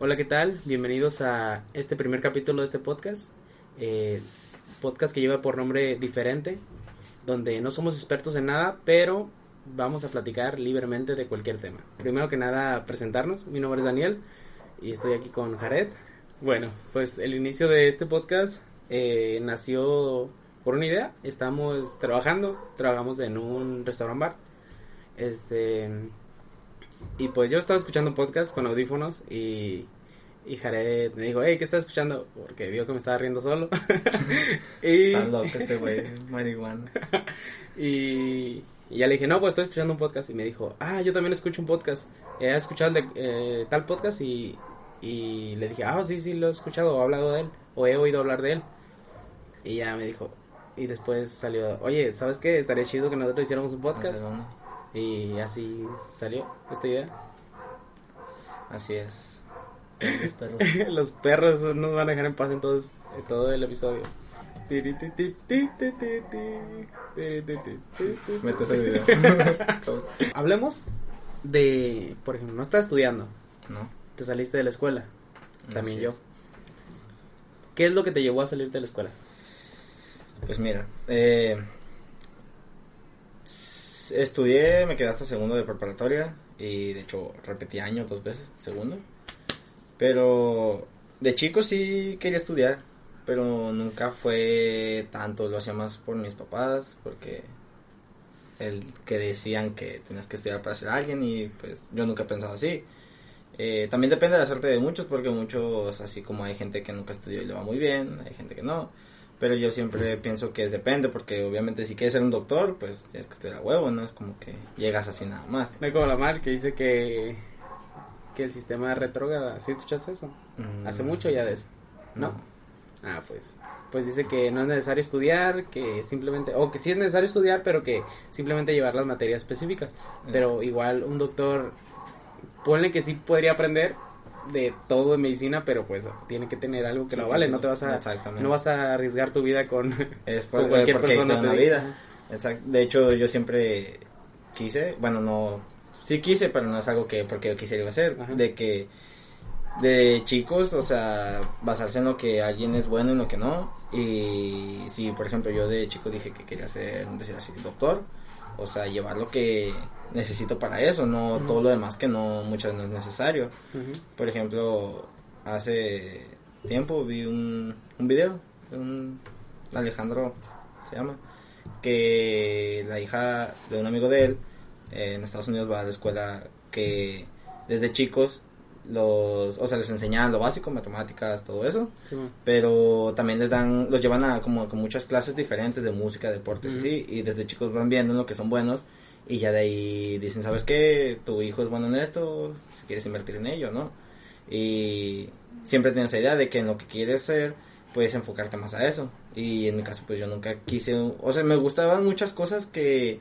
Hola, ¿qué tal? Bienvenidos a este primer capítulo de este podcast. Eh, podcast que lleva por nombre diferente, donde no somos expertos en nada, pero vamos a platicar libremente de cualquier tema. Primero que nada, presentarnos. Mi nombre es Daniel y estoy aquí con Jared. Bueno, pues el inicio de este podcast eh, nació por una idea. Estamos trabajando, trabajamos en un restaurant bar. Este y pues yo estaba escuchando podcast con audífonos y, y Jared me dijo, hey, ¿qué estás escuchando? Porque vio que me estaba riendo solo. y... Está loco este güey, marihuana. y, y, ya le dije, no, pues estoy escuchando un podcast. Y me dijo, ah, yo también escucho un podcast. He escuchado de, eh, tal podcast y, y le dije, ah, sí, sí, lo he escuchado o he hablado de él o he oído hablar de él. Y ya me dijo, y después salió, oye, ¿sabes qué? Estaría chido que nosotros hiciéramos un podcast. Y así salió esta idea. Así es. Los perros. Los perros nos van a dejar en paz en, todos, en todo el episodio. Hablemos de, por ejemplo, no estás estudiando. No. Te saliste de la escuela. También yo. ¿Qué es lo que te llevó a salirte de la escuela? Pues mira, eh, estudié, me quedé hasta segundo de preparatoria y de hecho repetí año dos veces, segundo. Pero de chico sí quería estudiar, pero nunca fue tanto, lo hacía más por mis papás, porque el que decían que tenías que estudiar para ser alguien y pues yo nunca he pensado así. Eh, también depende de la suerte de muchos, porque muchos, así como hay gente que nunca estudió y le va muy bien, hay gente que no. Pero yo siempre pienso que es depende, porque obviamente si quieres ser un doctor, pues tienes que estudiar a huevo, no es como que llegas así nada más. No como la mar que dice que, que el sistema retrógrada, ¿sí escuchas eso? Hace mucho ya de eso, ¿no? Ah, pues, pues dice que no es necesario estudiar, que simplemente, o que sí es necesario estudiar, pero que simplemente llevar las materias específicas. Pero igual un doctor, ponle que sí podría aprender, de todo de medicina, pero pues tiene que tener algo que lo vale, no te vas a no vas a arriesgar tu vida con, es cualquier persona de vida. De hecho, yo siempre quise, bueno, no sí quise, pero no es algo que porque yo quisiera hacer, de que de chicos, o sea, basarse en lo que alguien es bueno y lo que no. Y si, por ejemplo, yo de chico dije que quería ser, decir así, doctor, o sea, llevar lo que necesito para eso, no todo lo demás que no muchas no es necesario. Por ejemplo, hace tiempo vi un, un video de un Alejandro, se llama, que la hija de un amigo de él eh, en Estados Unidos va a la escuela que desde chicos los, o sea, les enseñan lo básico, matemáticas, todo eso, pero también les dan, los llevan a como con muchas clases diferentes de música, deportes, y así, y desde chicos van viendo lo que son buenos y ya de ahí dicen, ¿sabes qué? Tu hijo es bueno en esto, si quieres invertir en ello, ¿no? Y siempre tienes esa idea de que en lo que quieres ser, puedes enfocarte más a eso. Y en mi caso, pues yo nunca quise, o sea, me gustaban muchas cosas que,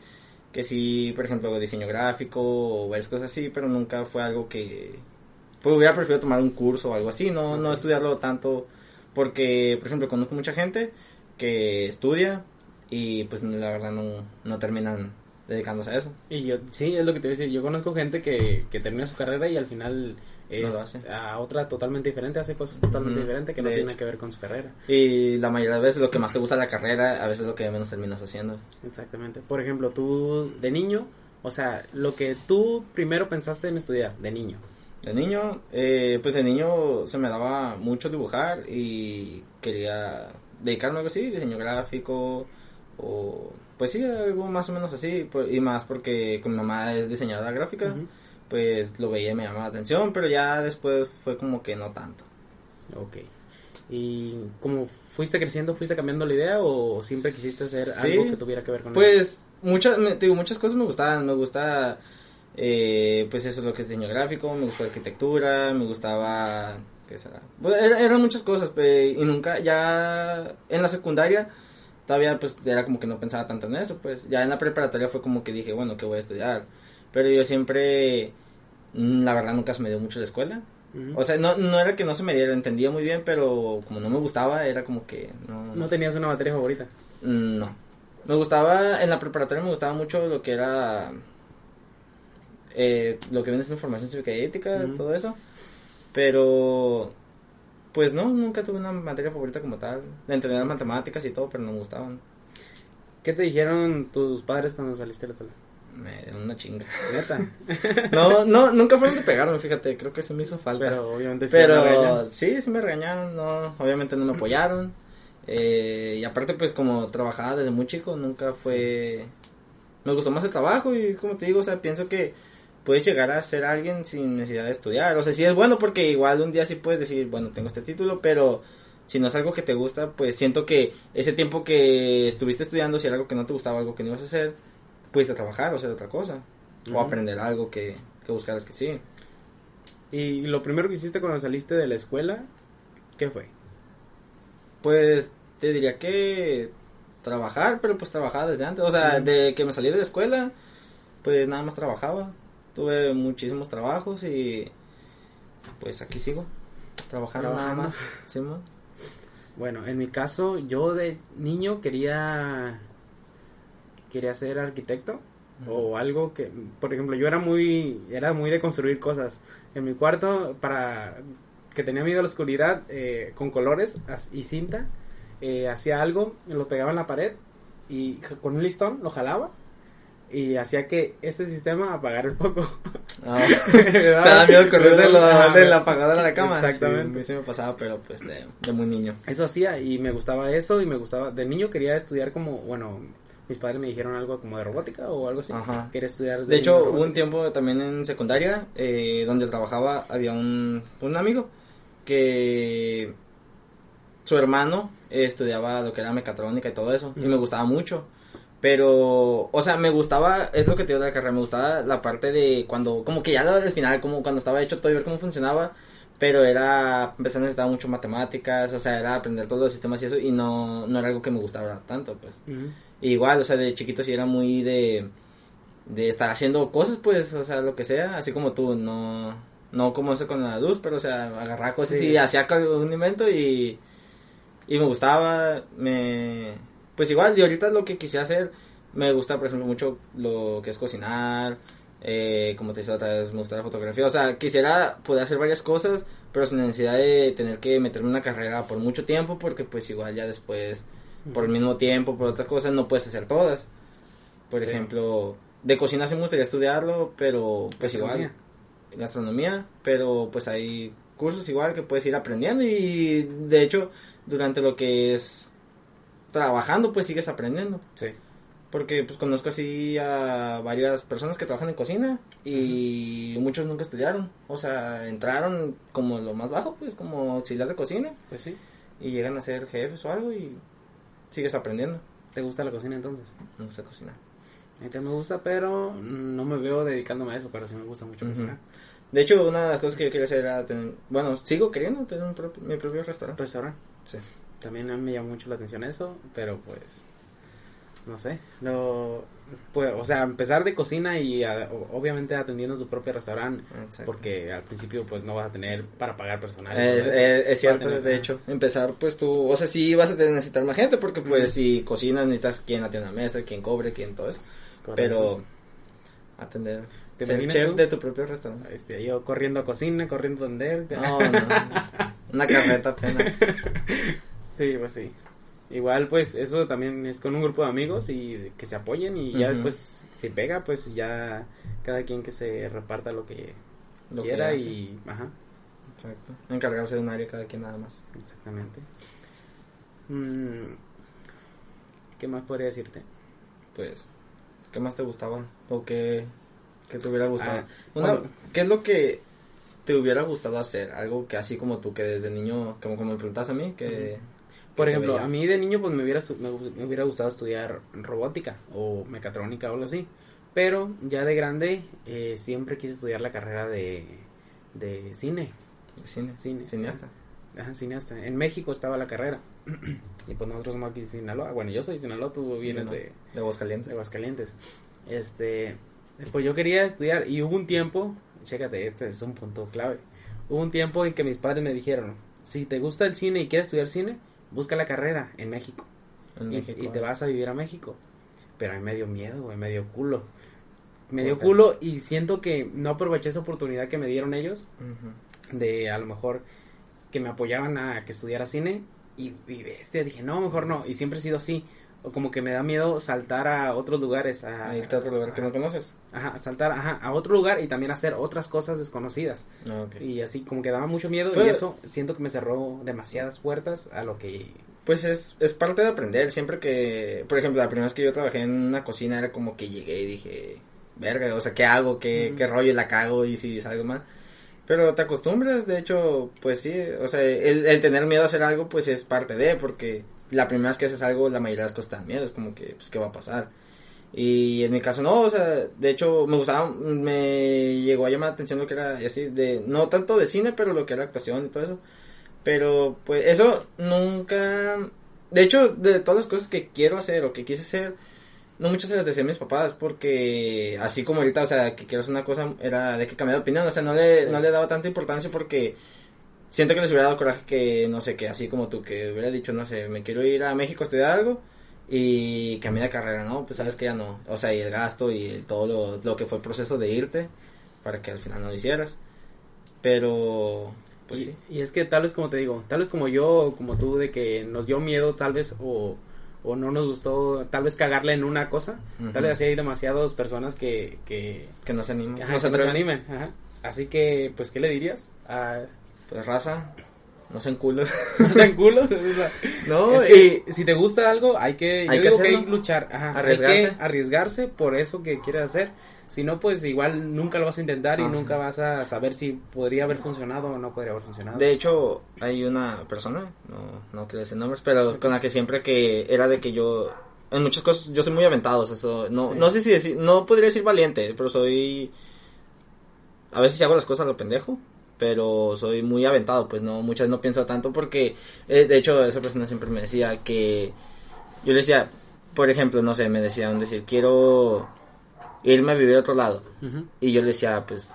que sí, por ejemplo, diseño gráfico o varias cosas así, pero nunca fue algo que, pues hubiera preferido tomar un curso o algo así, no, no estudiarlo tanto, porque, por ejemplo, conozco mucha gente que estudia y pues la verdad no, no terminan dedicándose a eso. Y yo, sí, es lo que te voy a decir. Yo conozco gente que, que termina su carrera y al final es a otra totalmente diferente, hace cosas totalmente diferentes que no tienen que ver con su carrera. Y la mayoría de veces lo que más te gusta de la carrera, a veces es lo que menos terminas haciendo. Exactamente. Por ejemplo, tú de niño, o sea, lo que tú primero pensaste en estudiar, de niño. De niño, eh, pues de niño se me daba mucho dibujar y quería dedicarme a algo así, diseño gráfico o pues sí, algo más o menos así, y más porque con mi mamá es diseñadora gráfica, pues lo veía y me llamaba la atención, pero ya después fue como que no tanto. Ok. ¿Y cómo fuiste creciendo, fuiste cambiando la idea o siempre quisiste hacer algo que tuviera que ver con pues, eso? Pues muchas, digo, muchas cosas me gustaban, me gusta Eh, pues eso es lo que es diseño gráfico, me gustó arquitectura, me gustaba... ¿Qué será? Pues eran muchas cosas, y nunca, ya en la secundaria todavía pues era como que no pensaba tanto en eso, pues ya en la preparatoria fue como que dije, bueno, ¿qué voy a estudiar? Pero yo siempre, mm, la verdad nunca se me dio mucho la escuela. O sea, no, no era que no se me diera, entendía muy bien, pero como no me gustaba, era como que no... ¿No tenías una materia favorita? Mm, no. Me gustaba, en la preparatoria me gustaba mucho lo que era... Eh, lo que viene siendo formación cívica y ética, todo eso. Pero... Pues no, nunca tuve una materia favorita como tal. De entender matemáticas y todo, pero no me gustaban. ¿Qué te dijeron tus padres cuando saliste de la escuela? me dieron una chinga. Neta. no, no, nunca fueron de pegarme, fíjate, creo que se me hizo falta. Pero obviamente sí Pero sí, sí me regañaron, no, obviamente no me apoyaron. Eh, y aparte, pues como trabajaba desde muy chico, nunca fue... Me gustó más el trabajo y como te digo, o sea, pienso que puedes llegar a ser alguien sin necesidad de estudiar. O sea, sí es bueno porque igual un día sí puedes decir, bueno, tengo este título, pero si no es algo que te gusta, pues siento que ese tiempo que estuviste estudiando, si era algo que no te gustaba, algo que no ibas a hacer, pudiste trabajar o hacer otra cosa. O aprender algo que, que buscaras que sí. ¿Y lo primero que hiciste cuando saliste de la escuela, qué fue? Pues te diría que trabajar, pero pues trabajaba desde antes. O sea, de que me salí de la escuela, pues nada más trabajaba. Tuve muchísimos trabajos y pues aquí sigo. Trabajando, nada más. Bueno, en mi caso, yo de niño quería quería ser arquitecto o algo que, por ejemplo, yo era muy, era muy de construir cosas. En mi cuarto, para que tenía miedo a la oscuridad, eh, con colores y cinta, eh, hacía algo, lo pegaba en la pared y con un listón lo jalaba y hacía que este sistema apagara el foco. Ah, te da miedo correr de, la, de la apagada de la cama. Exactamente. Sí, me pasaba, pero pues de, de, muy niño. Eso hacía y me gustaba eso y me gustaba. De niño quería estudiar como, bueno, mis padres me dijeron algo como de robótica o algo así. Ajá. Quería estudiar. De, hecho, hubo un tiempo también en secundaria eh, donde trabajaba, había un, un amigo que su hermano estudiaba lo que era mecatrónica y todo eso, y me gustaba mucho. Pero, o sea, me gustaba, es lo que te digo de la carrera, me gustaba la parte de cuando, como que ya al final, como cuando estaba hecho todo y ver cómo funcionaba, pero era, empezando a necesitar mucho matemáticas, o sea, era aprender todos los sistemas y eso, y no, no era algo que me gustaba tanto, pues. Igual, o sea, de chiquito sí era muy de, de estar haciendo cosas, pues, o sea, lo que sea, así como tú, no, no como eso con la luz, pero, o sea, agarrar cosas y hacía un invento y, y me gustaba, me, pues igual, y ahorita lo que quise hacer, me gusta, por ejemplo, mucho lo que es cocinar, eh, como te decía otra vez, me gusta la fotografía, o sea, quisiera poder hacer varias cosas, pero sin necesidad de tener que meterme en una carrera por mucho tiempo, porque pues igual ya después por el mismo tiempo, por otras cosas, no puedes hacer todas. Por ejemplo, de cocina sí me gustaría estudiarlo, pero pues igual, gastronomía, pero pues hay cursos igual que puedes ir aprendiendo y de hecho durante lo que es trabajando pues sigues aprendiendo. Sí. Porque pues conozco así a varias personas que trabajan en cocina y muchos nunca estudiaron. O sea, entraron como lo más bajo, pues como auxiliar de cocina. Pues sí. Y llegan a ser jefes o algo y sigues aprendiendo. ¿Te gusta la cocina entonces? Me gusta cocinar. A mí me gusta, pero no me veo dedicándome a eso, pero sí me gusta mucho cocinar. De hecho, una de las cosas que yo quería hacer era tener, bueno, sigo queriendo tener mi propio restaurante. Restaurante. Sí. También me llama mucho la atención eso, pero pues no sé, no, pues, o sea, empezar de cocina y obviamente atendiendo tu propio restaurante, porque al principio pues no vas a tener para pagar personal. Eh, eh, es cierto, de hecho, empezar pues tú, o sea, sí vas a necesitar más gente, porque pues si cocinas necesitas quien atienda la mesa, quien cobre, quien todo eso, pero atender. ¿Te ser chef de tu propio restaurante. Este, yo corriendo a cocina, corriendo a vender. No, no, una carreta apenas. Sí, pues sí. Igual, pues eso también es con un grupo de amigos y que se apoyen y ya después, si pega, pues ya cada quien que se reparta lo que quiera y. Ajá. Exacto. Encargarse de un área cada quien nada más. Exactamente. Mm, ¿Qué más podría decirte? Pues, ¿qué más te gustaba? ¿O qué, te hubiera gustado? Ah, ¿Qué es lo que te hubiera gustado hacer? Algo que así como tú, que desde niño, como, como me preguntas a mí, que. Por ejemplo, a mí de niño pues me hubiera, me, hubiera gustado estudiar robótica o mecatrónica o algo así. Pero ya de grande eh, siempre quise estudiar la carrera de, de cine. Cine, cine. Cineasta. Ajá, cineasta. En México estaba la carrera. y pues nosotros somos aquí de Sinaloa. Bueno, yo soy de Sinaloa, tú vienes de... De Aguascalientes. De Aguascalientes. Este, pues yo quería estudiar y hubo un tiempo, chécate, este es un punto clave. Hubo un tiempo en que mis padres me dijeron, si te gusta el cine y quieres estudiar cine, busca la carrera en México. En y, México. y, te vas a vivir a México. Pero hay medio miedo, güey, medio culo. Medio culo y siento que no aproveché esa oportunidad que me dieron ellos de a lo mejor que me apoyaban a que estudiara cine y, y este dije, no, mejor no. Y siempre he sido así o como que me da miedo saltar a otros lugares. A, irte a otro lugar que no conoces. Ajá, saltar ajá, a otro lugar y también hacer otras cosas desconocidas. Ah, y así como que daba mucho miedo y pues eso siento que me cerró demasiadas puertas a lo que... Pues es, es parte de aprender, siempre que, por ejemplo, la primera vez que yo trabajé en una cocina era como que llegué y dije, verga, o sea, ¿qué hago? ¿Qué, qué rollo la cago? Y si salgo mal. Pero te acostumbras, de hecho, pues sí, o sea, el, el tener miedo a hacer algo, pues es parte de, porque la primera vez que haces algo, la mayoría de las cosas te dan miedo, es como que, pues, ¿qué va a pasar? Y en mi caso no, o sea, de hecho me gustaba, me llegó a llamar la atención lo que era así, de, no tanto de cine, pero lo que era actuación y todo eso. Pero pues eso nunca, de hecho, de todas las cosas que quiero hacer o que quise hacer, no muchas se las decía a mis papás, porque así como ahorita, o sea, que quiero hacer una cosa, era de que cambié de opinión, o sea, no le, no le daba tanta importancia porque siento que les hubiera dado coraje que, no sé, que así como tú, que hubiera dicho, no sé, me quiero ir a México a estudiar algo y cambié de carrera, ¿no? Pues sabes que ya no. O sea, y el gasto y todo lo, lo, que fue el proceso de irte para que al final no lo hicieras. Pero, pues sí. Y es que tal vez como te digo, tal vez como yo, como tú, de que nos dio miedo tal vez o, o no nos gustó tal vez cagarle en una cosa. Tal vez así hay demasiadas personas que... Que, que no se animen. no se, animen. Así que, pues, ¿qué le dirías a pues raza, no sean culos. no sean culos. no, y si te gusta algo, hay que, hay que, luchar. arriesgarse. Hay que arriesgarse por eso que quieres hacer. Si no, pues igual nunca lo vas a intentar y nunca vas a saber si podría haber funcionado o no podría haber funcionado. De hecho, hay una persona, no, no quiero decir nombres, pero con la que siempre que era de que yo, en muchas cosas, yo soy muy aventado, eso, no, no sé si decir, no podría decir valiente, pero soy, a veces hago las cosas a lo pendejo pero soy muy aventado, pues no, muchas no pienso tanto porque, eh, de hecho, esa persona siempre me decía que, yo le decía, por ejemplo, no sé, me decían decir, quiero irme a vivir a otro lado, y yo le decía, pues,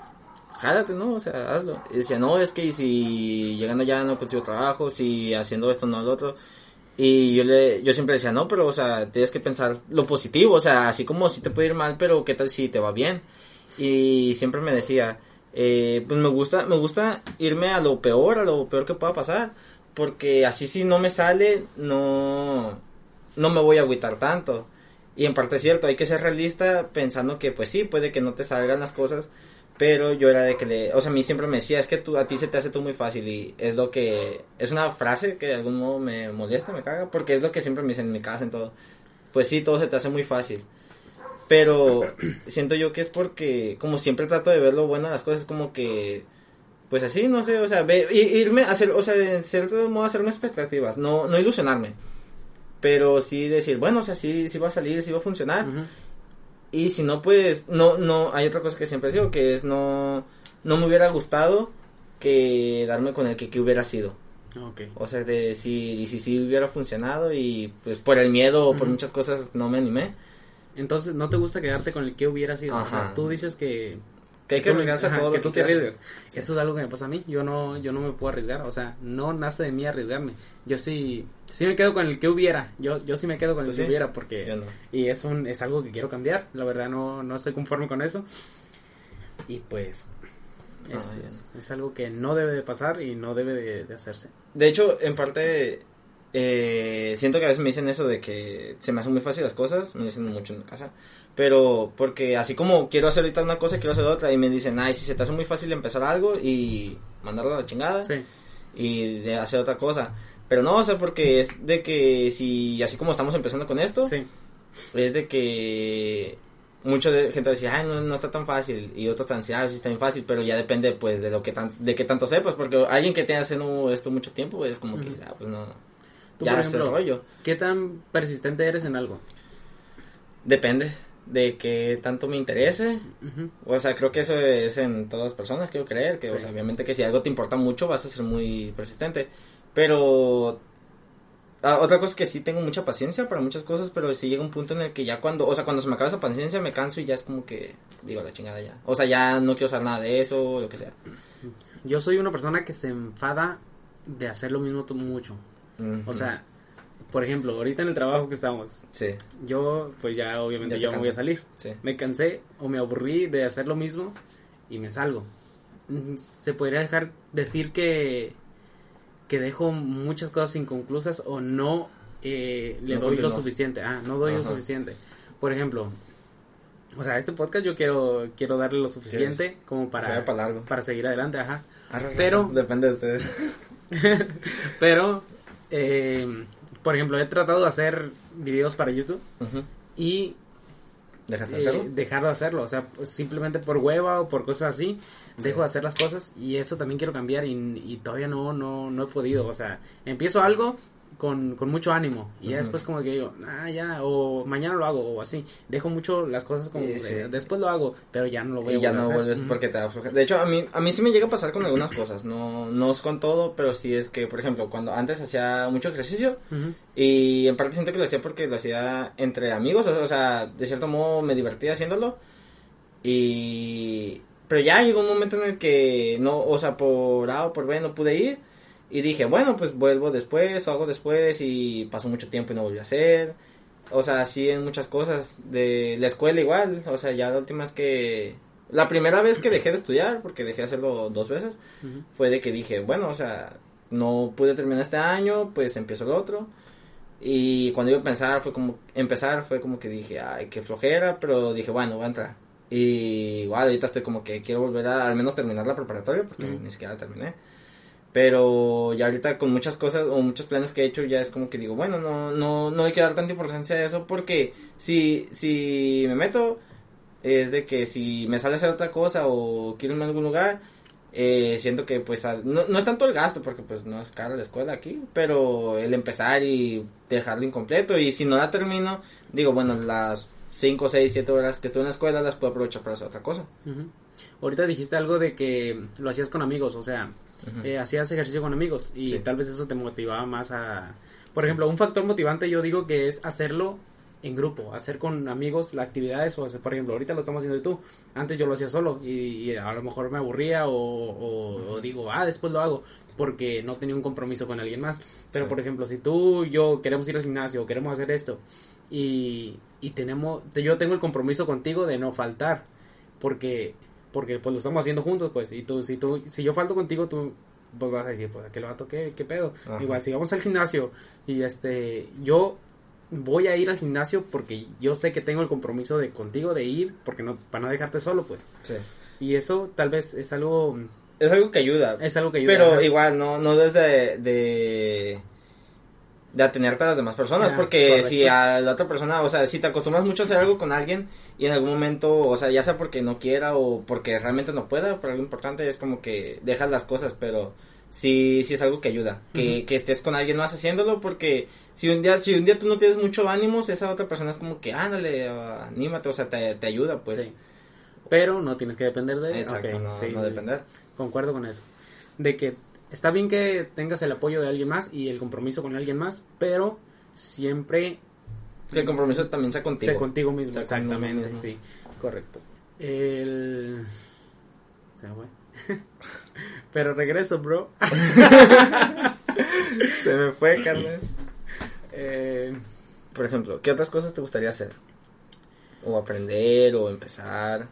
jálate, ¿no? O sea, hazlo. Y decía, no, es que si llegando allá no consigo trabajo, si haciendo esto no lo otro, y yo le, yo siempre decía, no, pero, o sea, tienes que pensar lo positivo, o sea, así como si te puede ir mal, pero qué tal si te va bien. Y siempre me decía, eh, pues me gusta, me gusta irme a lo peor, a lo peor que pueda pasar, porque así si no me sale, no, no me voy a agüitar tanto. Y en parte es cierto, hay que ser realista pensando que pues sí, puede que no te salgan las cosas, pero yo era de que le, o sea, a mí siempre me decía, es que tú, a ti se te hace todo muy fácil y es lo que, es una frase que de algún modo me molesta, me caga, porque es lo que siempre me dicen en mi casa, en todo. Pues sí, todo se te hace muy fácil. Pero siento yo que es porque, como siempre trato de ver lo bueno de las cosas, como que, pues así, no sé, o sea, irme a hacer, o sea, en cierto modo hacerme expectativas, no, no ilusionarme. Pero sí decir, bueno, o sea, sí, sí va a salir, sí va a funcionar. Y si no, pues, no, no, hay otra cosa que siempre digo, que es no, no me hubiera gustado que darme con el que, que hubiera sido. Okay. O sea, de decir, y si sí hubiera funcionado y pues por el miedo o por muchas cosas no me animé. Entonces, ¿no te gusta quedarte con el que hubiera sido? O sea, tú dices que... Que hay que arriesgarse a todo que, tú te arriesgas. Eso es algo que me pasa a mí. Yo no, yo no me puedo arriesgar. O sea, no nace de mí arriesgarme. Yo sí, sí me quedo con el que hubiera. Yo, yo sí me quedo con el que hubiera porque... Y es, un, es algo que quiero cambiar. La verdad no, no estoy conforme con eso. Y pues... Es, es, algo que no debe de pasar y no debe de, de hacerse. De hecho, en parte eh, siento que a veces me dicen eso de que se me hacen muy fácil las cosas, me dicen mucho en mi casa, pero porque así como quiero hacer ahorita una cosa, quiero hacer otra, y me dicen, ay, si se te hace muy fácil empezar algo y mandarlo a la chingada y de hacer otra cosa. Pero no, o sea, porque es de que si, así como estamos empezando con esto, es de que mucha gente decía, ay, no, no, está tan fácil, y otros están diciendo, ah, sí está bien fácil, pero ya depende, pues, de lo que tan, de qué tanto sepas, porque alguien que tenga haciendo esto mucho tiempo, es como que, ah, pues no ya por ejemplo, ¿qué tan persistente eres en algo? Depende. de que tanto me interese. O sea, creo que eso es en todas las personas, quiero creer, que obviamente que si algo te importa mucho vas a ser muy persistente. Pero ah, otra cosa es que sí tengo mucha paciencia para muchas cosas, pero sí llega un punto en el que ya cuando, o sea, cuando se me acaba esa paciencia me canso y ya es como que digo la chingada ya. O sea, ya no quiero usar nada de eso, lo que sea. Yo soy una persona que se enfada de hacer lo mismo mucho. O sea, por ejemplo, ahorita en el trabajo que estamos, sí. yo pues ya obviamente ya, me voy a salir. Me cansé o me aburrí de hacer lo mismo y me salgo. Se podría dejar decir que, que dejo muchas cosas inconclusas o no eh, le doy lo suficiente. Ah, no doy lo suficiente. Por ejemplo, o sea, este podcast yo quiero quiero darle lo suficiente como para, para, seguir adelante, ajá. Pero depende de ustedes. pero eh, por ejemplo, he tratado de hacer videos para YouTube y ¿Dejaste de hacerlo? Eh, dejar de hacerlo, o sea, simplemente por hueva o por cosas así, dejo de hacer las cosas y eso también quiero cambiar y, y todavía no, no, no he podido, o sea, empiezo algo con, con mucho ánimo. Y ya después como que digo, ah, ya, o mañana lo hago, o así. Dejo mucho las cosas como, después lo hago, pero ya no lo voy y ya no vuelves porque te da flojera. De hecho, a mí, a mí sí me llega a pasar con algunas cosas, no, no es con todo, pero sí es que, por ejemplo, cuando antes hacía mucho ejercicio, y en parte siento que lo hacía porque lo hacía entre amigos, o, sea, de cierto modo me divertía haciéndolo, y... Pero ya llegó un momento en el que no, o sea, por A o por B no pude ir, y dije, bueno, pues vuelvo después o hago después y pasó mucho tiempo y no volví a hacer. O sea, así en muchas cosas. De la escuela igual. O sea, ya la última es que... La primera vez que dejé de estudiar, porque dejé de hacerlo dos veces, fue de que dije, bueno, o sea, no pude terminar este año, pues empiezo el otro. Y cuando iba a pensar, fue como, empezar, fue como que dije, ay, qué flojera, pero dije, bueno, voy a entrar. Y igual ahorita estoy como que quiero volver a al menos terminar la preparatoria, porque ni siquiera terminé. Pero ya ahorita con muchas cosas o muchos planes que he hecho ya es como que digo, bueno, no, no, no hay que dar tanta importancia a eso porque si, si me meto es de que si me sale a hacer otra cosa o quiero irme a algún lugar, eh, siento que pues no, no, es tanto el gasto porque pues no es caro la escuela aquí, pero el empezar y dejarlo incompleto y si no la termino, digo, bueno, las 5, 6, 7 horas que estoy en la escuela las puedo aprovechar para hacer otra cosa. Ahorita dijiste algo de que lo hacías con amigos, o sea, eh, hacías ejercicio con amigos y tal vez eso te motivaba más a... Por ejemplo, un factor motivante yo digo que es hacerlo en grupo, hacer con amigos las actividades o hacer, por ejemplo, ahorita lo estamos haciendo tú, antes yo lo hacía solo y, a lo mejor me aburría o, digo, ah, después lo hago porque no tenía un compromiso con alguien más. Pero, por ejemplo, si tú y yo queremos ir al gimnasio, queremos hacer esto y, y tenemos, yo tengo el compromiso contigo de no faltar porque porque pues lo estamos haciendo juntos, pues, y tú, si tú, si yo falto contigo, tú pues vas a decir, pues, ¿qué vato qué, qué pedo? Igual, si vamos al gimnasio y este, yo voy a ir al gimnasio porque yo sé que tengo el compromiso de contigo de ir, porque no, para no dejarte solo, pues. Sí. Y eso tal vez es algo... Es algo que ayuda. Es algo que ayuda. Pero igual, no, no desde de de atenerte a las demás personas, porque si a la otra persona, o sea, si te acostumbras mucho a hacer algo con alguien y en algún momento, o sea, ya sea porque no quiera o porque realmente no pueda, por algo importante, es como que dejas las cosas, pero sí, sí es algo que ayuda, que, que estés con alguien más haciéndolo, porque si un día, si un día tú no tienes mucho ánimos, esa otra persona es como que, ándale, anímate, o sea, te, te ayuda, pues. Pero no tienes que depender de... Exacto, no, no depender. Concuerdo con eso. De que está bien que tengas el apoyo de alguien más y el compromiso con alguien más, pero siempre... Que el compromiso también sea contigo. Sea contigo mismo, exactamente, sí, correcto. El... Se fue. pero regreso, bro. Se me fue, Carmen. Eh, por ejemplo, ¿qué otras cosas te gustaría hacer? O aprender, o empezar.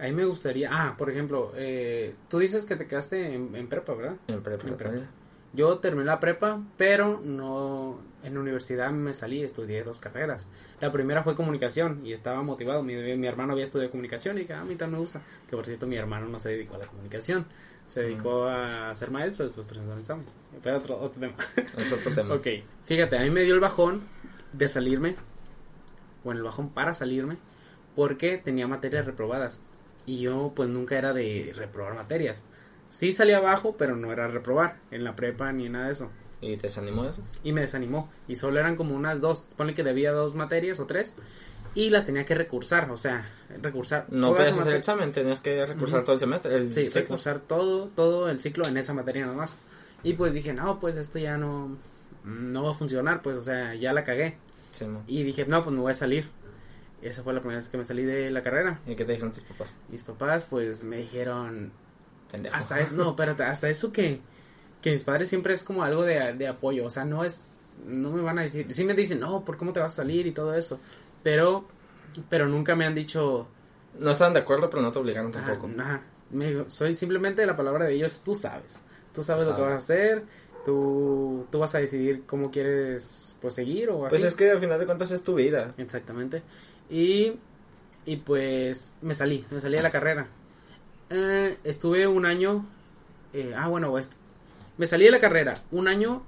A mí me gustaría, ah, por ejemplo, eh, tú dices que te quedaste en, prepa, ¿verdad? En prepa, en prepa. Yo terminé la prepa, pero no, en la universidad me salí, estudié dos carreras. La primera fue comunicación y estaba motivado. Mi, mi hermano había estudiado comunicación y dije, ah, a mí también me gusta. Que por cierto, mi hermano no se dedicó a la comunicación, se dedicó a ser maestro, después presentó el examen. Pero otro, otro tema. Es otro tema. ok, fíjate, a mí me dio el bajón de salirme, bueno, el bajón para salirme, porque tenía materias reprobadas y yo pues nunca era de reprobar materias. Sí salía abajo, pero no era reprobar en la prepa ni nada de eso. ¿Y te desanimó eso? Y me desanimó. Y solo eran como unas dos. Ponle que debía dos materias o tres. y las tenía que recursar, o sea, recursar. No puedes hacer el examen, tenías que recursar todo el semestre. El sí, recursar todo, todo el ciclo en esa materia nada más. Y pues dije, no, pues esto ya no, no va a funcionar, pues, o sea, ya la cagué. y dije, no, pues me voy a salir. Esa fue la primera vez que me salí de la carrera. ¿Y qué te dijeron tus papás? Mis papás, pues, me dijeron... Hasta eso, no, pero hasta eso que, que mis padres siempre es como algo de, de apoyo, o sea, no es, no me van a decir, sí me dicen, no, ¿por cómo te vas a salir y todo eso? Pero, pero nunca me han dicho... No estaban de acuerdo, pero no te obligaron tampoco. Ajá, me soy simplemente la palabra de ellos, tú sabes. Tú sabes, lo que vas a hacer, tú, tú vas a decidir cómo quieres proseguir o así. Pues es que al final de cuentas es tu vida. Exactamente. Y, y pues me salí, me salí de la carrera. Eh, estuve un año, eh, ah bueno, me salí de la carrera, un año,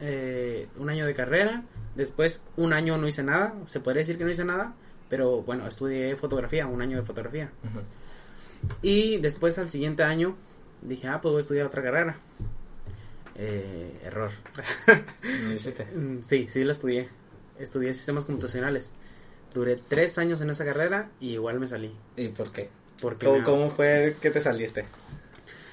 eh, un año de carrera, Después, un año no hice nada, se podría decir que no hice nada, pero bueno, estudié fotografía, un año de fotografía. Y después, al siguiente año, dije, ah, pues voy a estudiar otra carrera. Eh, error. ¿Lo hiciste? Sí, sí lo estudié. Estudié sistemas computacionales. Duré tres años en esa carrera y igual me salí. ¿Y por qué? Porque ¿Cómo, fue que te saliste?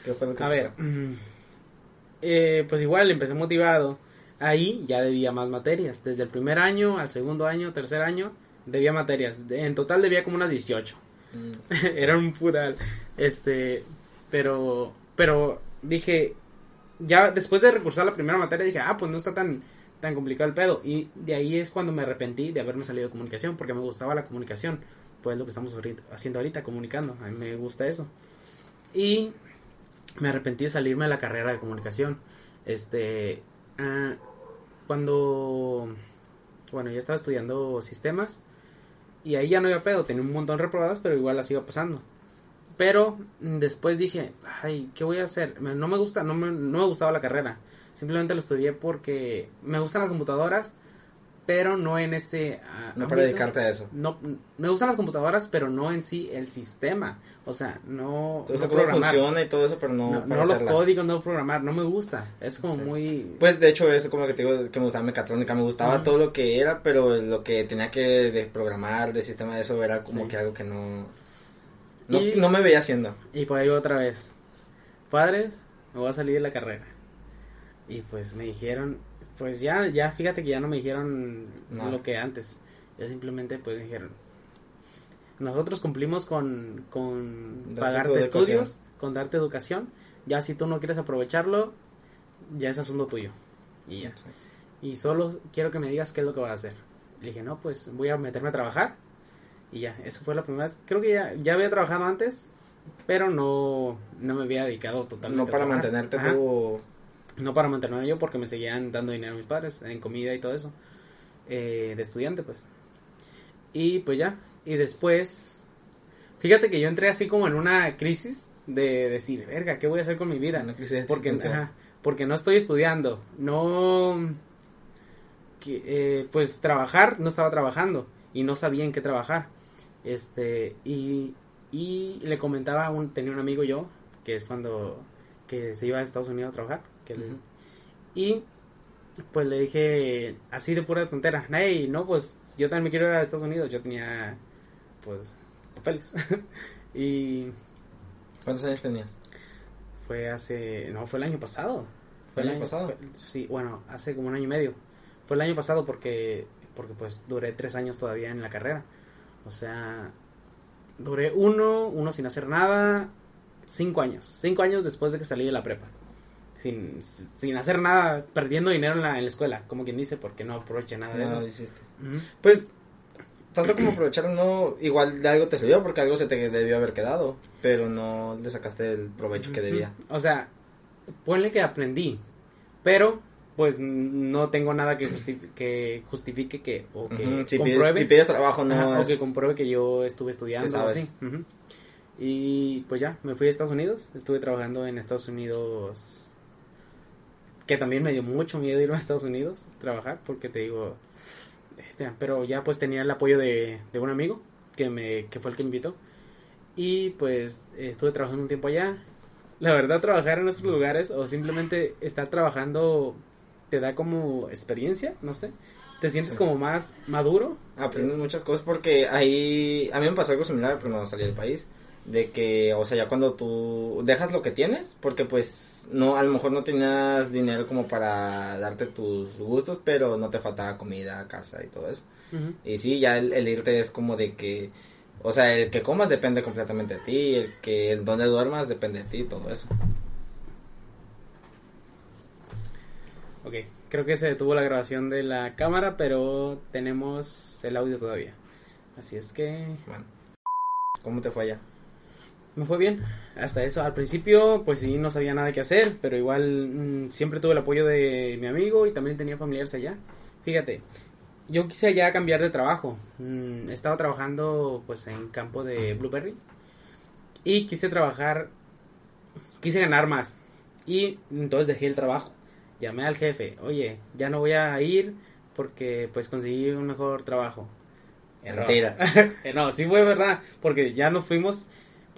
¿Qué fue lo que A ver, eh, pues igual empecé motivado ahí ya debía más materias. Desde el primer año al segundo año, tercer año, debía materias. En total debía como unas 18. Mm. Era un putal. Este, pero, pero dije, ya después de recursar la primera materia, dije, ah, pues no está tan, tan complicado el pedo. Y de ahí es cuando me arrepentí de haberme salido de comunicación, porque me gustaba la comunicación. Pues lo que estamos haciendo ahorita, comunicando. A mí me gusta eso. Y me arrepentí de salirme de la carrera de comunicación. Este, ah, cuando, bueno, ya estaba estudiando sistemas y ahí ya no había pedo, tenía un montón de reprobados, pero igual las iba pasando. Pero después dije, ay, ¿qué voy a hacer? No me gusta, no me, no me gustaba la carrera. Simplemente lo estudié porque me gustan las computadoras, pero no en ese... Ah, no para dedicarte a eso. No, me gustan las computadoras, pero no en sí el sistema. O sea, no... Todo eso funciona y todo eso, pero no... No, los códigos, no programar, no me gusta. Es como muy... Pues de hecho es como que te digo que me gustaba mecatrónica, me gustaba todo lo que era, pero lo que tenía que de programar, de sistema de eso, era como que algo que no... No, no me veía haciendo. Y por ahí otra vez. Padres, me voy a salir de la carrera. Y pues me dijeron, pues ya, ya fíjate que ya no me dijeron lo que antes. Ya simplemente pues dijeron, nosotros cumplimos con, con pagarte estudios, con darte educación. Ya si tú no quieres aprovecharlo, ya es asunto tuyo. Y ya. Y solo quiero que me digas qué es lo que vas a hacer. Le dije, no, pues voy a meterme a trabajar. Y ya, eso fue la primera vez. Creo que ya, ya había trabajado antes, pero no, no me había dedicado totalmente. No para mantenerte tú no para mantenerme yo porque me seguían dando dinero a mis padres en comida y todo eso. Eh, de estudiante, pues. Y pues ya. Y después. Fíjate que yo entré así como en una crisis de decir, verga, ¿qué voy a hacer con mi vida? porque, porque no estoy estudiando. No. eh, pues trabajar, no estaba trabajando. Y no sabía en qué trabajar. Este. Y. Y le comentaba a un. Tenía un amigo yo. Que es cuando. Que se iba a Estados Unidos a trabajar y pues le dije así de pura tontera, hey, no, pues yo también me quiero ir a Estados Unidos. Yo tenía, pues, papeles. y... ¿Cuántos años tenías? Fue hace, no, fue el año pasado. Fue el año, pasado? sí, bueno, hace como un año y medio. Fue el año pasado porque, porque pues duré tres años todavía en la carrera. O sea, duré uno, uno sin hacer nada, cinco años. Cinco años después de que salí de la prepa sin, sin hacer nada, perdiendo dinero en la, en la escuela, como quien dice, porque no aproveché nada de eso. hiciste. Pues, tanto como aprovechar, no, igual de algo te sirvió, porque algo se te debió haber quedado, pero no le sacaste el provecho que debía. O sea, ponle que aprendí, pero pues no tengo nada que, que justifique que o que si, compruebe, pides, si pides trabajo no o que compruebe que yo estuve estudiando así. y pues ya me fui a Estados Unidos estuve trabajando en Estados Unidos que también me dio mucho miedo irme a Estados Unidos a trabajar, porque te digo, este, pero ya pues tenía el apoyo de, de un amigo que, me, que fue el que me invitó. Y pues estuve trabajando un tiempo allá. La verdad, trabajar en nuestros lugares o simplemente estar trabajando te da como experiencia, no sé. te sientes como más maduro. Aprendes muchas cosas porque ahí, a mí me pasó algo similar, pero no salí del país, de que, o sea, ya cuando tú dejas lo que tienes, porque pues no, a lo mejor no tenías dinero como para darte tus gustos, pero no te faltaba comida, casa y todo eso. Y sí, ya el, irte es como de que, o sea, el que comas depende completamente de ti, el que el donde duermas depende de ti, todo eso. Ok, creo que se detuvo la grabación de la cámara, pero tenemos el audio todavía. Así es que... Bueno, ¿cómo te fue allá? Me fue bien, hasta eso. Al principio, pues sí, no sabía nada que hacer, pero igual mm, siempre tuve el apoyo de mi amigo y también tenía familiares allá. Fíjate, yo quise allá cambiar de trabajo. Mm, estaba trabajando pues en campo de Blueberry y quise trabajar, quise ganar más y entonces dejé el trabajo llamé al jefe, oye, ya no voy a ir porque pues conseguí un mejor trabajo. Mentira. Eh, no, sí fue verdad, porque ya nos fuimos,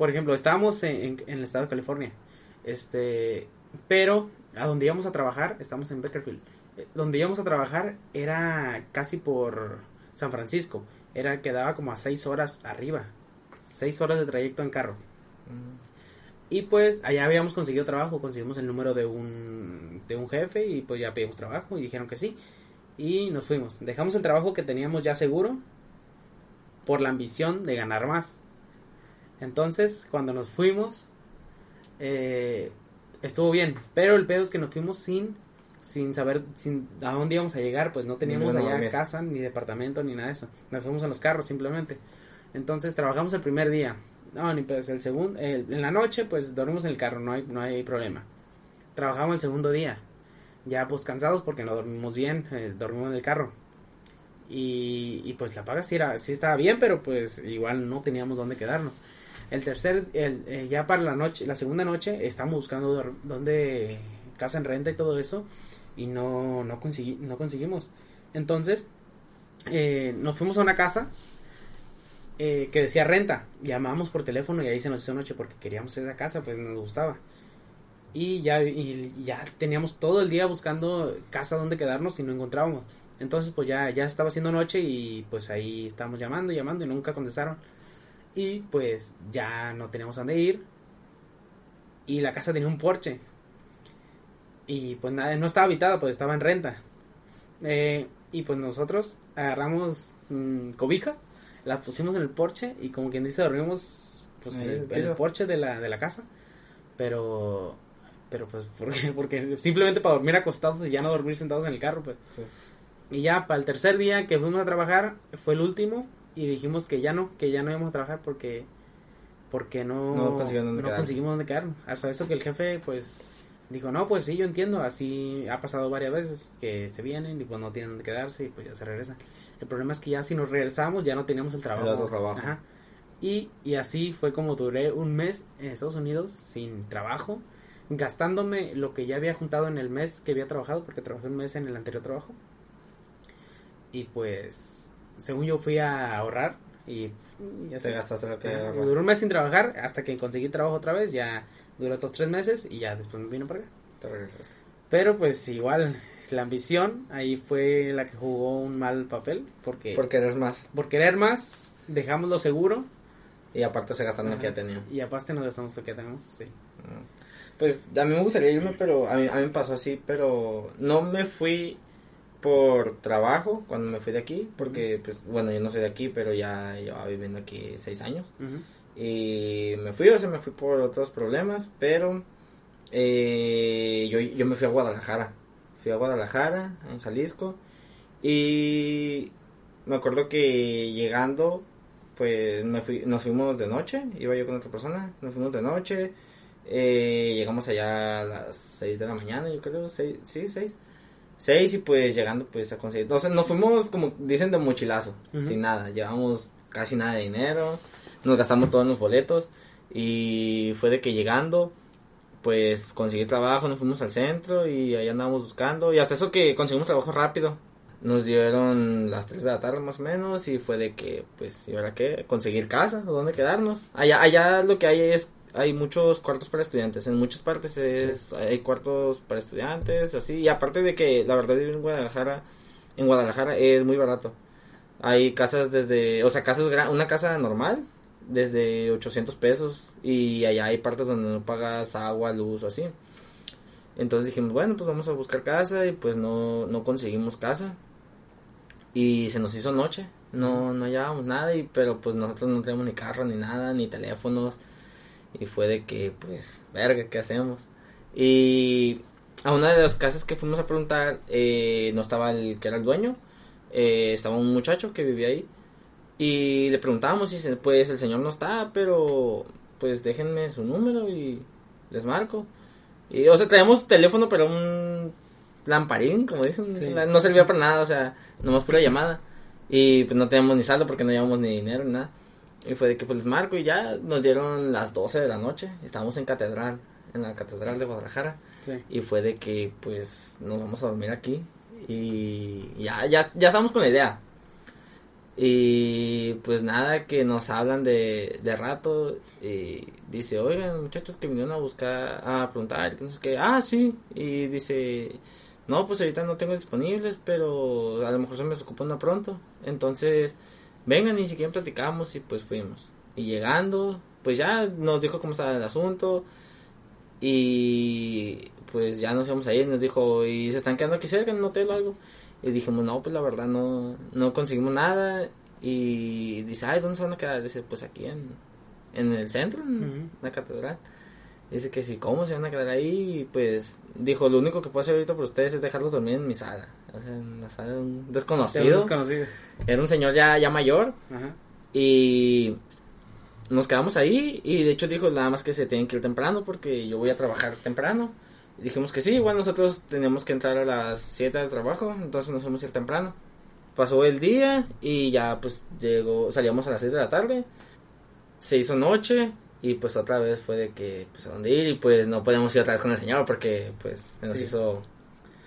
por ejemplo, estábamos en, el estado de California, este, pero a donde íbamos a trabajar, estamos en Beckerfield, eh, donde íbamos a trabajar era casi por San Francisco, era quedaba como a seis horas arriba, seis horas de trayecto en carro. Mm. Y pues allá habíamos conseguido trabajo, conseguimos el número de un, de un jefe y pues ya pedimos trabajo y dijeron que sí. Y nos fuimos. Dejamos el trabajo que teníamos ya seguro por la ambición de ganar más. Entonces, cuando nos fuimos, eh, estuvo bien. Pero el pedo es que nos fuimos sin, sin saber sin a dónde íbamos a llegar. Pues no teníamos allá casa, ni departamento, ni nada de eso. Nos fuimos en los carros simplemente. Entonces trabajamos el primer día. No, ni pues el segundo, en la noche pues dormimos en el carro, no hay, no hay problema. Trabajamos el segundo día, ya pues cansados porque no dormimos bien, eh, dormimos en el carro. Y, y, pues la paga sí, era, sí estaba bien, pero pues igual no teníamos dónde quedarnos. El tercer, el, eh, ya para la noche, la segunda noche, estamos buscando dónde casa en renta y todo eso y no, no, no conseguimos. Entonces, eh, nos fuimos a una casa eh, que decía renta. Llamamos por teléfono y ahí se nos hizo noche porque queríamos esa casa, pues nos gustaba. Y ya, y ya teníamos todo el día buscando casa donde quedarnos y no encontrábamos. Entonces pues ya, ya estaba haciendo noche y pues ahí estábamos llamando llamando y nunca contestaron. Y pues ya no teníamos dónde ir. Y la casa tenía un porche. Y pues nada, no estaba habitada, pues estaba en renta. Eh, y pues nosotros agarramos mm, cobijas las pusimos en el porche y como quien dice dormimos pues en el, porche de la, de la casa pero pero pues porque porque simplemente para dormir acostados y ya no dormir sentados en el carro pues y ya para el tercer día que fuimos a trabajar fue el último y dijimos que ya no que ya no íbamos a trabajar porque porque no no, no conseguimos dónde quedarnos hasta eso que el jefe pues dijo no pues sí yo entiendo así ha pasado varias veces que se vienen y pues no tienen dónde quedarse y pues ya se regresan el problema es que ya si nos regresamos ya no teníamos el trabajo. trabajo. Y, y así fue como duré un mes en Estados Unidos sin trabajo, gastándome lo que ya había juntado en el mes que había trabajado, porque trabajé un mes en el anterior trabajo. Y pues, según yo fui a ahorrar y... ya Te gastaste lo que Duré un mes sin trabajar hasta que conseguí trabajo otra vez, ya duró estos tres meses y ya después me vino para acá. Te regresaste. Pero pues igual, la ambición ahí fue la que jugó un mal papel. Porque, por querer más. Por querer más, dejamos lo seguro. Y aparte se gastaron lo que ya tenían. Y aparte nos gastamos lo que ya tenemos, sí. Pues a mí me gustaría irme, pero a mí, a mí me pasó así, pero no me fui por trabajo cuando me fui de aquí, porque, pues, bueno, yo no soy de aquí, pero ya llevaba viviendo aquí seis años. Y me fui, o sea, me fui por otros problemas, pero eh, yo, yo me fui a Guadalajara fui a Guadalajara, en Jalisco, y me acuerdo que llegando, pues me fui, nos fuimos de noche, iba yo con otra persona, nos fuimos de noche, eh, llegamos allá a las 6 de la mañana, yo creo, seis, sí, 6. 6 y pues llegando pues a conseguir, entonces nos fuimos como dicen de mochilazo, sin nada, llevamos casi nada de dinero, nos gastamos todos los boletos y fue de que llegando pues conseguí trabajo, nos fuimos al centro y ahí andábamos buscando y hasta eso que conseguimos trabajo rápido. Nos dieron las 3 de la tarde más o menos y fue de que, pues, ¿y ahora qué? Conseguir casa dónde quedarnos. Allá, allá lo que hay es, hay muchos cuartos para estudiantes, en muchas partes es, hay cuartos para estudiantes, así, y aparte de que la verdad vivir en Guadalajara en Guadalajara es muy barato. Hay casas desde, o sea, casas, una casa normal desde 800 pesos y allá hay partes donde no pagas agua, luz o así. Entonces dijimos, bueno, pues vamos a buscar casa y pues no, no conseguimos casa. Y se nos hizo noche, no, no hallábamos nada, y, pero pues nosotros no tenemos ni carro, ni nada, ni teléfonos. Y fue de que, pues, verga, ¿qué hacemos? Y a una de las casas que fuimos a preguntar, eh, no estaba el que era el dueño, eh, estaba un muchacho que vivía ahí. Y le preguntábamos y pues el señor no está, pero pues déjenme su número y les marco. Y, o sea, traíamos teléfono, pero un lamparín, como dicen. No servía para nada, o sea, nomás pura llamada. Y pues no teníamos ni saldo porque no llevamos ni dinero ni nada. Y fue de que pues les marco y ya nos dieron las 12 de la noche. Estábamos en catedral, en la catedral de Guadalajara. Y fue de que pues nos vamos a dormir aquí. Y ya, ya, ya estamos con la idea. Y pues nada, que nos hablan de, de rato y dice, oigan muchachos que vinieron a buscar, a preguntar, que no sé qué, ah, sí, y dice, no, pues ahorita no tengo disponibles, pero a lo mejor se me desocupó una pronto, entonces vengan y si quieren platicamos y pues fuimos. Y llegando, pues ya nos dijo cómo estaba el asunto y pues ya nos íbamos a ir, nos dijo, y se están quedando aquí cerca en un hotel o algo. Y dijimos, no, pues la verdad no, no conseguimos nada. Y dice, ay, ¿dónde se van a quedar? Dice, pues aquí en, en el centro, en la catedral. Dice que si, ¿cómo se van a quedar ahí? Pues dijo, lo único que puedo hacer ahorita por ustedes es dejarlos dormir en mi sala. O sea, en la sala de un desconocido. desconocido. Era un señor ya, ya mayor. Y nos quedamos ahí. Y de hecho dijo nada más que se tienen que ir temprano porque yo voy a trabajar temprano dijimos que sí, igual nosotros teníamos que entrar a las 7 del trabajo, entonces nos fuimos a ir temprano. Pasó el día y ya pues llegó, salíamos a las 6 de la tarde, se hizo noche y pues otra vez fue de que pues a dónde ir y pues no podíamos ir otra vez con el señor porque pues nos hizo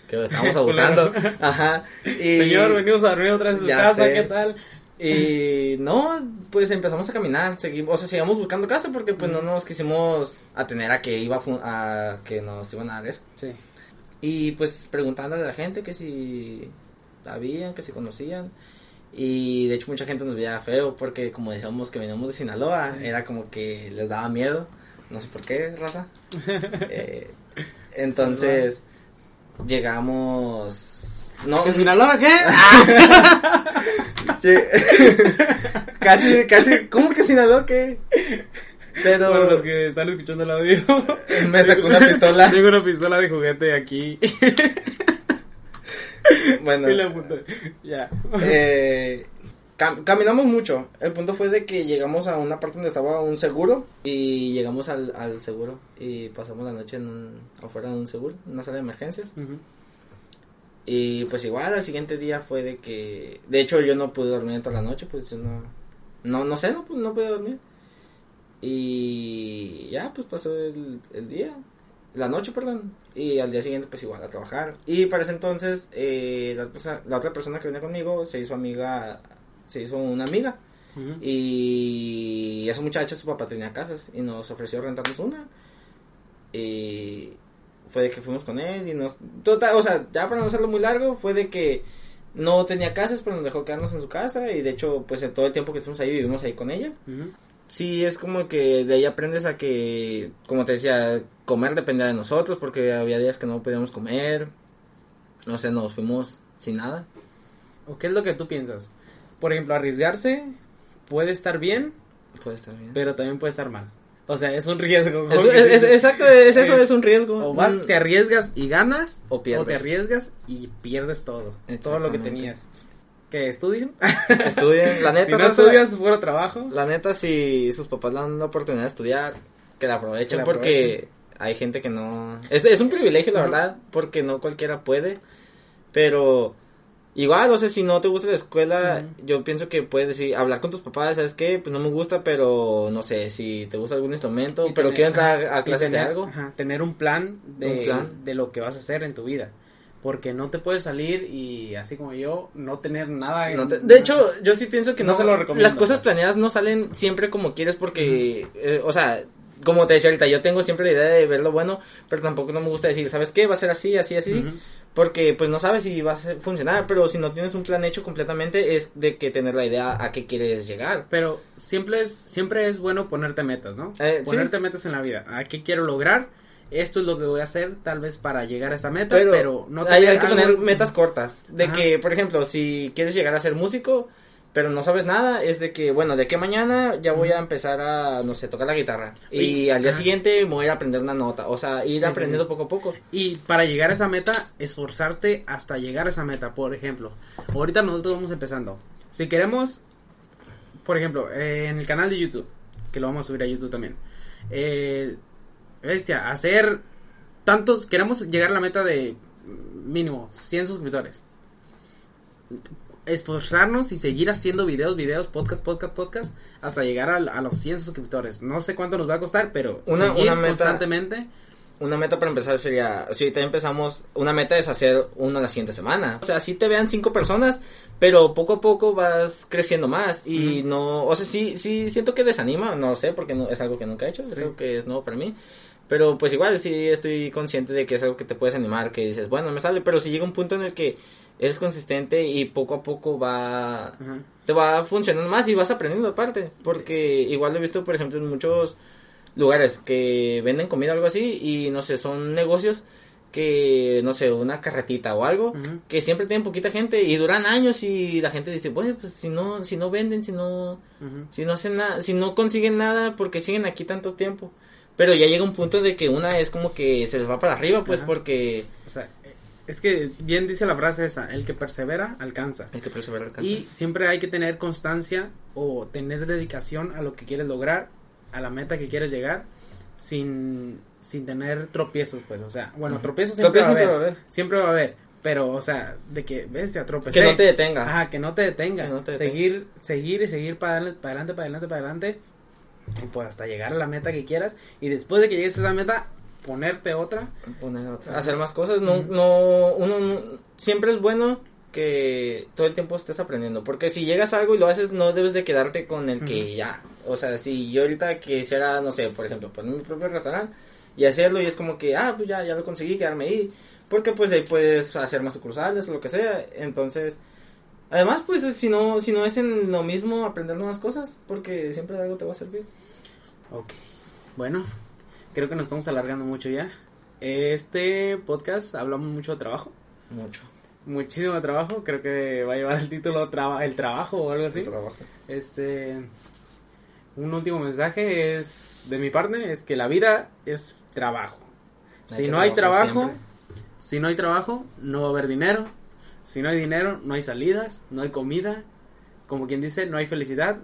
que lo estábamos abusando. Ajá. Y, señor, venimos a dormir otra vez en su casa, ¿qué tal? Y no, pues empezamos a caminar, seguimos, o sea, seguimos buscando casa porque pues no nos quisimos atener a que iba a, que nos iban a dar eso. Sí. Y pues preguntando a la gente que si sabían, que si conocían. Y de hecho mucha gente nos veía feo porque como decíamos que veníamos de Sinaloa, era como que les daba miedo. No sé por qué, raza. eh, entonces llegamos... No, ¿De Sinaloa qué? casi, casi, ¿cómo que Sinaloa qué? Pero. Para los que están escuchando el audio. Me sacó una pistola. Tengo una pistola de juguete aquí. Bueno. Ya. Eh, caminamos mucho. El punto fue de que llegamos a una parte donde estaba un seguro. Y llegamos al, al seguro. Y pasamos la noche en un, afuera de un seguro, en una sala de emergencias. Y pues igual al siguiente día fue de que, de hecho yo no pude dormir toda la noche, pues yo no, no, no sé, no, pues, no pude dormir. Y ya, pues pasó el, el día, la noche, perdón, y al día siguiente pues igual a trabajar. Y para ese entonces eh, la, la, otra persona que venía conmigo se hizo amiga, se hizo una amiga. Y esa muchacha, su papá tenía casas y nos ofreció rentarnos una. Y fue de que fuimos con él y nos... Total, o sea, ya para no hacerlo muy largo, fue de que no tenía casas, pero nos dejó quedarnos en su casa y de hecho, pues en todo el tiempo que estuvimos ahí vivimos ahí con ella. Sí, es como que de ahí aprendes a que, como te decía, comer dependía de nosotros porque había días que no podíamos comer. No sé, nos fuimos sin nada. ¿O qué es lo que tú piensas? Por ejemplo, arriesgarse puede estar bien. Puede estar bien. Pero también puede estar mal. O sea, es un riesgo. exacto, es eso, es, un riesgo. O vas, te arriesgas y ganas, o pierdes. O te arriesgas y pierdes todo. Todo lo que tenías. ¿Que estudien? Estudien, la neta. si no estudias, fuera trabajo. La neta, si sus papás le dan la oportunidad de estudiar, que la aprovechen, porque hay gente que no... Es, es un privilegio, la verdad, porque no cualquiera puede, pero Igual, o sea, si no te gusta la escuela, yo pienso que puedes decir, hablar con tus papás, ¿sabes qué? Pues no me gusta, pero no sé, si te gusta algún instrumento, pero quiero entrar a, clases de algo. tener un plan, de, de lo que vas a hacer en tu vida. Porque no te puedes salir y así como yo, no tener nada. de hecho, yo sí pienso que no, se lo recomiendo. Las cosas planeadas no salen siempre como quieres porque, eh, o sea, como te decía ahorita, yo tengo siempre la idea de ver lo bueno, pero tampoco no me gusta decir, ¿sabes qué? Va a ser así, así, así. Porque pues no sabes si va a funcionar, pero si no tienes un plan hecho completamente es de que tener la idea a qué quieres llegar. Pero siempre es, siempre es bueno ponerte metas, ¿no? Eh, ponerte metas en la vida. ¿A qué quiero lograr? Esto es lo que voy a hacer tal vez para llegar a esta meta, pero, no hay, hay que poner metas cortas. De que, por ejemplo, si quieres llegar a ser músico, pero no sabes nada, es de que, bueno, de que mañana ya voy a empezar a, no sé, tocar la guitarra. Y, al día siguiente me voy a aprender una nota. O sea, ir aprendiendo poco a poco. Y para llegar a esa meta, esforzarte hasta llegar a esa meta. Por ejemplo, ahorita nosotros vamos empezando. Si queremos, por ejemplo, eh, en el canal de YouTube, que lo vamos a subir a YouTube también. Eh, bestia, hacer tantos, queremos llegar a la meta de mínimo 100 suscriptores esforzarnos y seguir haciendo videos, videos, podcast, podcast, podcast, hasta llegar a, los 100 suscriptores. No sé cuánto nos va a costar, pero una, seguir meta, constantemente. Una meta para empezar sería, si ahorita empezamos, una meta es hacer uno la siguiente semana. O sea, si te vean cinco personas, pero poco a poco vas creciendo más y no, o sea, sí, sí siento que desanima, no sé, porque no, es algo que nunca he hecho, es algo que es nuevo para mí. Pero pues igual sí estoy consciente de que es algo que te puedes animar, que dices, bueno, me sale, pero si llega un punto en el que eres consistente y poco a poco va te va funcionando más y vas aprendiendo aparte porque igual lo he visto por ejemplo en muchos lugares que venden comida o algo así y no sé son negocios que no sé una carretita o algo que siempre tienen poquita gente y duran años y la gente dice bueno pues si no si no venden si no si no hacen nada si no consiguen nada porque siguen aquí tanto tiempo pero ya llega un punto de que una es como que se les va para arriba pues porque o sea es que bien dice la frase esa, el que persevera alcanza. El que persevera alcanza. Y siempre hay que tener constancia o tener dedicación a lo que quieres lograr, a la meta que quieres llegar, sin, sin tener tropiezos, pues, o sea, bueno, tropiezos siempre, va, a haber, siempre va a haber. Pero, o sea, de que, ves, te atropecé. Que no te detenga. Ajá, que no te detenga. Seguir, seguir y seguir para adelante, para adelante, para adelante, para adelante. Y pues hasta llegar a la meta que quieras. Y después de que llegues a esa meta, ponerte otra. Poner otra. Hacer más cosas. No, no, uno siempre es bueno que todo el tiempo estés aprendiendo. Porque si llegas a algo y lo haces, no debes de quedarte con el que ya. O sea, si yo ahorita quisiera, no sé, por ejemplo, poner mi propio restaurante y hacerlo y es como que, ah, pues ya, ya lo conseguí, quedarme ahí. Porque pues ahí puedes hacer más sucursales o lo que sea. Entonces, además, pues si no, si no es en lo mismo aprender nuevas cosas, porque siempre algo te va a servir. Ok. Bueno, creo que nos estamos alargando mucho ya. Este podcast hablamos mucho de trabajo. Mucho. Muchísimo de trabajo. Creo que va a llevar el título El trabajo o algo así. El trabajo. Este. Un último mensaje es de mi parte: es que la vida es trabajo. si no hay trabajo, si no hay trabajo, no va a haber dinero. Si no hay dinero, no hay salidas, no hay comida. Como quien dice, no hay felicidad,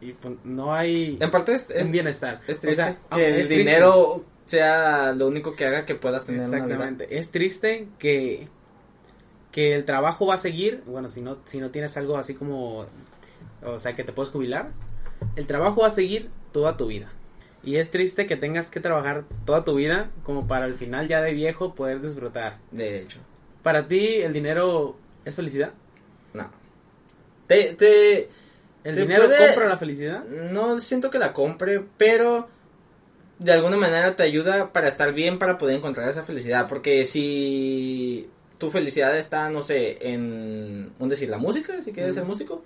y pues, no hay en parte es, un bienestar. Es triste que el dinero sea lo único que haga que puedas tener Exactamente. Es triste que que el trabajo va a seguir, bueno, si no si no tienes algo así como o sea, que te puedes jubilar, el trabajo va a seguir toda tu vida. Y es triste que tengas que trabajar toda tu vida como para al final ya de viejo poder disfrutar. De hecho. Para ti el dinero es felicidad? No. Te, te ¿El dinero compra la felicidad? No siento que la compre, pero de alguna manera te ayuda para estar bien, para poder encontrar esa felicidad. Porque si tu felicidad está, no sé, en, un decir, la música, si quieres ser músico,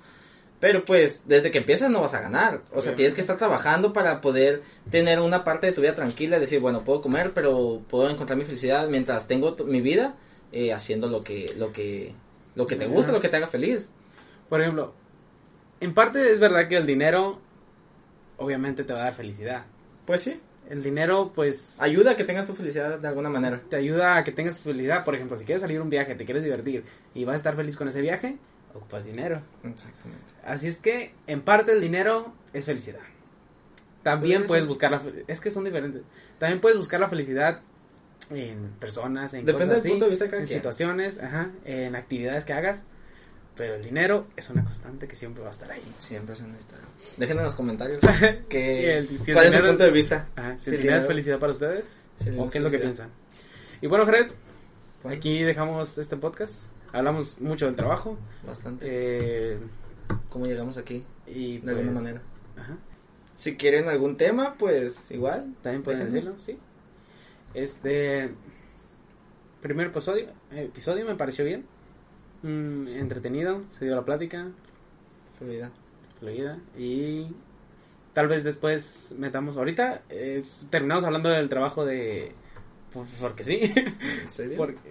pero pues desde que empiezas no vas a ganar. O sea, tienes que estar trabajando para poder tener una parte de tu vida tranquila, decir, bueno, puedo comer, pero puedo encontrar mi felicidad mientras tengo mi vida eh, haciendo lo que, lo que, lo que te gusta, lo que te haga feliz. Por ejemplo, en parte es verdad que el dinero obviamente te va a dar felicidad. Pues sí. El dinero, pues... Ayuda a que tengas tu felicidad de alguna manera. Te ayuda a que tengas tu felicidad. Por ejemplo, si quieres salir un viaje, te quieres divertir y vas a estar feliz con ese viaje, ocupas dinero. Exactamente. Así es que, en parte, el dinero es felicidad. También puedes buscar la... Es que son diferentes. También puedes buscar la felicidad en personas, en Depende cosas del punto de vista en situaciones, ajá, en actividades que hagas. Pero el dinero es una constante que siempre va a estar ahí. Siempre se necesita. Dejen en los comentarios que, cuál es su punto de vista. si, el dinero es felicidad para ustedes o qué es lo que piensan. Y bueno, Jared, aquí dejamos este podcast. Hablamos mucho del trabajo. Bastante. Eh, ¿Cómo llegamos aquí? Y de alguna pues, manera. Ajá. si quieren algún tema, pues igual. También pueden decirlo, sí. Este primer episodio, episodio me pareció bien. Mm, entretenido, se dio la plática. Fluida. Fluida. Y tal vez después metamos. Ahorita terminamos hablando del trabajo de. Porque sí.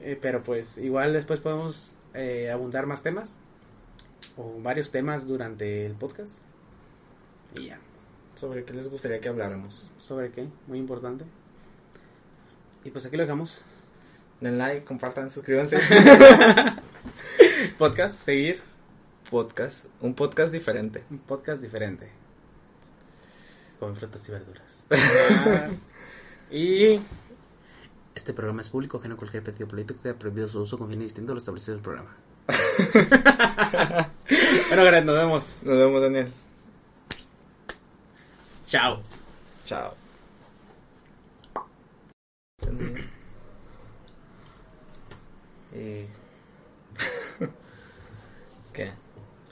Eh, pero pues igual después podemos eh, abundar más temas. O varios temas durante el podcast. Y ya. ¿Sobre qué les gustaría que habláramos? ¿Sobre qué? Muy importante. Y pues aquí lo dejamos. Den like, compartan, suscríbanse. podcast, seguir. Podcast, un podcast diferente. Un podcast diferente. Con frutas y verduras. y este programa es público, ajeno a cualquier partido político que haya prohibido su uso con fines distintos a lo establecido del programa. bueno, Gareth, nos vemos. Nos vemos, Daniel. Chao. Chao. Y... ¿Qué?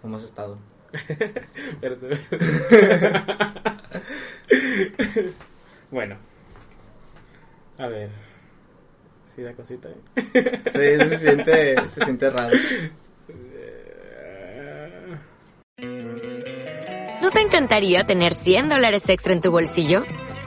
¿Cómo has estado? bueno. A ver. Sí, da cosita. ¿eh? sí, se siente, se siente raro. ¿No te encantaría tener 100 dólares extra en tu bolsillo?